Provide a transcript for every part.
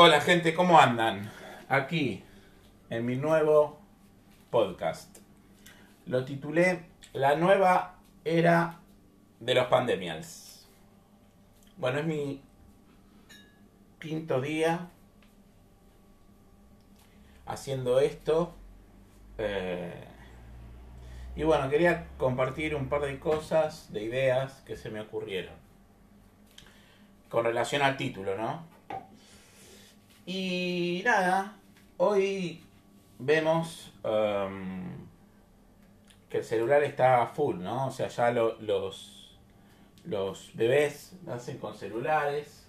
Hola gente, ¿cómo andan? Aquí, en mi nuevo podcast. Lo titulé La nueva era de los pandemials. Bueno, es mi quinto día haciendo esto. Eh, y bueno, quería compartir un par de cosas, de ideas que se me ocurrieron. Con relación al título, ¿no? Y nada, hoy vemos um, que el celular está full, ¿no? O sea, ya los, los bebés nacen con celulares.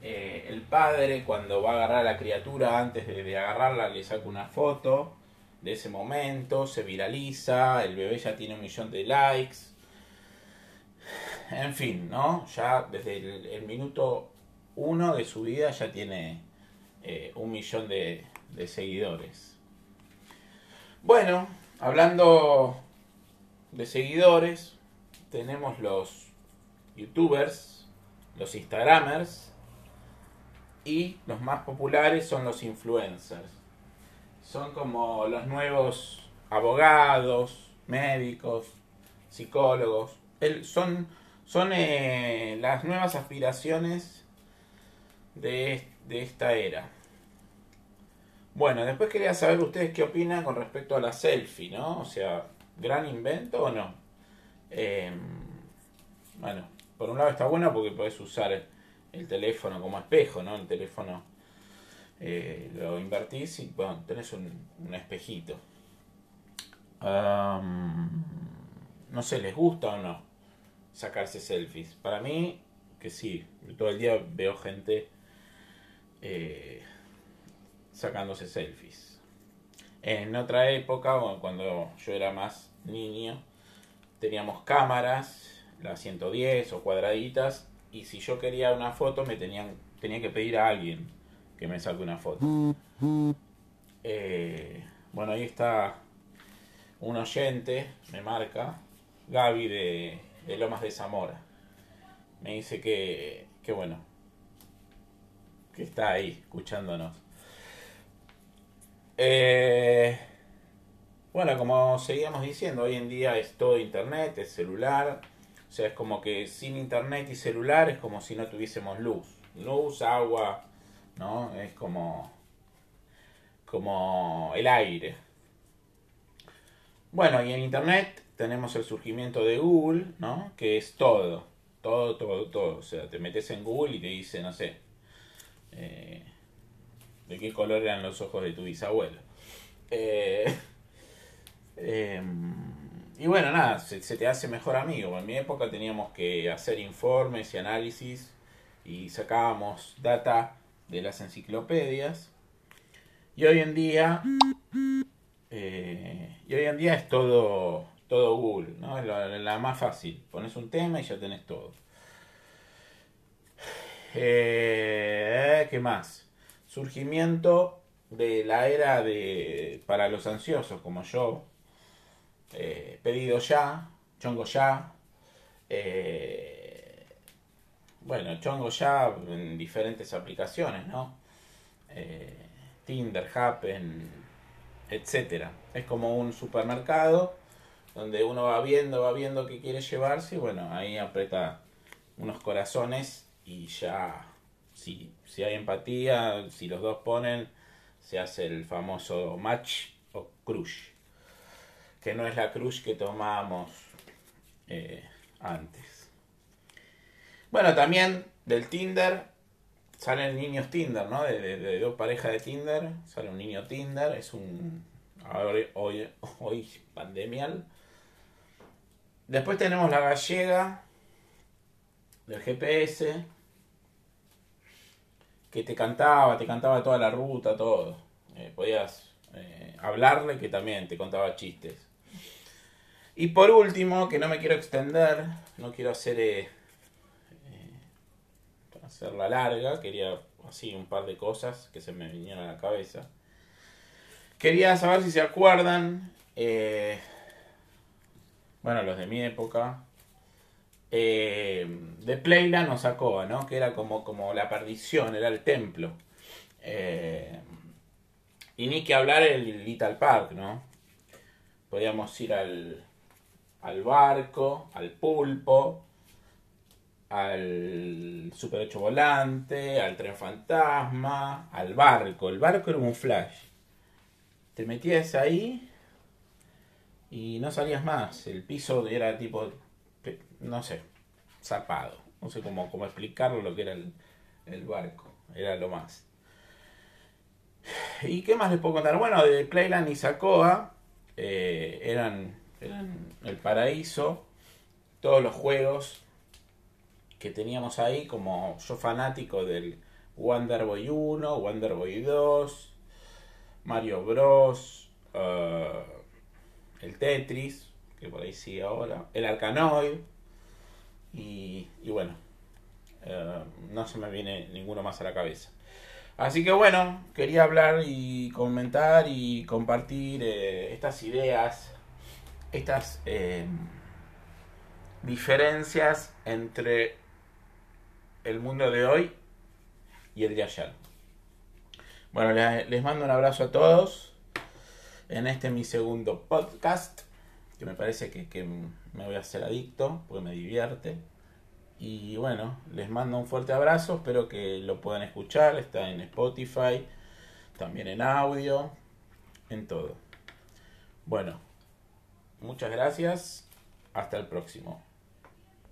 Eh, el padre, cuando va a agarrar a la criatura, antes de agarrarla, le saca una foto de ese momento, se viraliza, el bebé ya tiene un millón de likes. En fin, ¿no? Ya desde el, minuto uno de su vida ya tiene eh, un millón de, seguidores. Bueno, hablando de seguidores, tenemos los youtubers, los instagramers y los más populares son los influencers son como los nuevos abogados, médicos, psicólogos. son son eh, las nuevas aspiraciones de, de, esta era. Bueno, después quería saber ustedes qué opinan con respecto a la selfie, ¿no? O sea, ¿gran invento o no? Em, bueno, por un lado está bueno porque podés usar el teléfono como espejo, ¿no? El teléfono eh, lo invertís y bueno, tenés un, espejito. no sé, ¿les gusta o no sacarse selfies? Para mí, que sí, todo el día veo gente eh, sacándose selfies. En otra época, cuando yo era más niño, teníamos cámaras, las 110 o cuadraditas, y si yo quería una foto me tenían, tenía que pedir a alguien que me saque una foto. Eh, bueno, ahí está un oyente, me marca, Gaby de, Lomas de Zamora. Me dice que, que bueno, que está ahí escuchándonos. Eh, bueno, como seguíamos diciendo, hoy en día es todo internet, es celular. O sea, es como que sin internet y celular es como si no tuviésemos luz. Luz, agua, ¿no? Es como, como el aire. Bueno, y en Internet tenemos el surgimiento de Google, ¿no? Que es todo, todo, todo, todo. O sea, te metes en Google y te dice, no sé, eh, de qué color eran los ojos de tu bisabuelo. Eh, em, y bueno, nada, se, se, te hace mejor amigo. En mi época teníamos que hacer informes y análisis y sacábamos data de las enciclopedias. Y hoy en día, eh, y hoy en día es todo, todo Google, ¿no? Es la, más fácil. Pones un tema y ya tenés todo. Eh, ¿Qué más? Surgimiento de la era de para los ansiosos como yo. Eh, pedido ya, chongo ya. Eh, bueno, chongo ya en diferentes aplicaciones, ¿no? Eh, Tinder, Happen, etcétera. Es como un supermercado donde uno va viendo, va viendo qué quiere llevarse y bueno, ahí aprieta unos corazones y ya, si, si hay empatía, si los dos ponen, se hace el famoso match o crush, que no es la crush que tomábamos eh, antes. Bueno, también del Tinder salen niños Tinder, ¿no? De, dos parejas de Tinder, sale un niño Tinder, es un... hoy, hoy pandemial. Después tenemos la gallega del GPS, que te cantaba, te cantaba toda la ruta, todo. Eh, podías eh, hablarle que también te contaba chistes. Y por último, que no me quiero extender, no quiero hacer... Eh, hacerla larga, quería así un par de cosas que se me vinieron a la cabeza. Quería saber si se acuerdan, eh, bueno, los de mi época, eh, de Playland nos sacó, ¿no? Que era como, como la perdición, era el templo. Eh, y ni que hablar el Little Park, ¿no? Podíamos ir al, al barco, al pulpo, al Super 8 volante, al tren fantasma, al barco. El barco era un flash. Te metías ahí y no salías más. El piso era tipo, no sé, zapado. No sé cómo, cómo explicarlo lo que era el, barco. Era lo más. ¿Y qué más les puedo contar? Bueno, de Playland y Sacoa eh, eran, eran el paraíso. Todos los juegos que teníamos ahí, como yo fanático del Wonder Boy 1, Wonder Boy 2, Mario Bros, uh, el Tetris, que por ahí sigue ahora, el Arcanoid, y, y bueno, uh, no se me viene ninguno más a la cabeza. Así que bueno, quería hablar y comentar y compartir eh, estas ideas, estas eh, diferencias entre el mundo de hoy y el de ayer. Bueno, les mando un abrazo a todos en este mi segundo podcast, que me parece que, que me voy a hacer adicto, porque me divierte. Y bueno, les mando un fuerte abrazo, espero que lo puedan escuchar, está en Spotify, también en audio, en todo. Bueno, muchas gracias, hasta el próximo.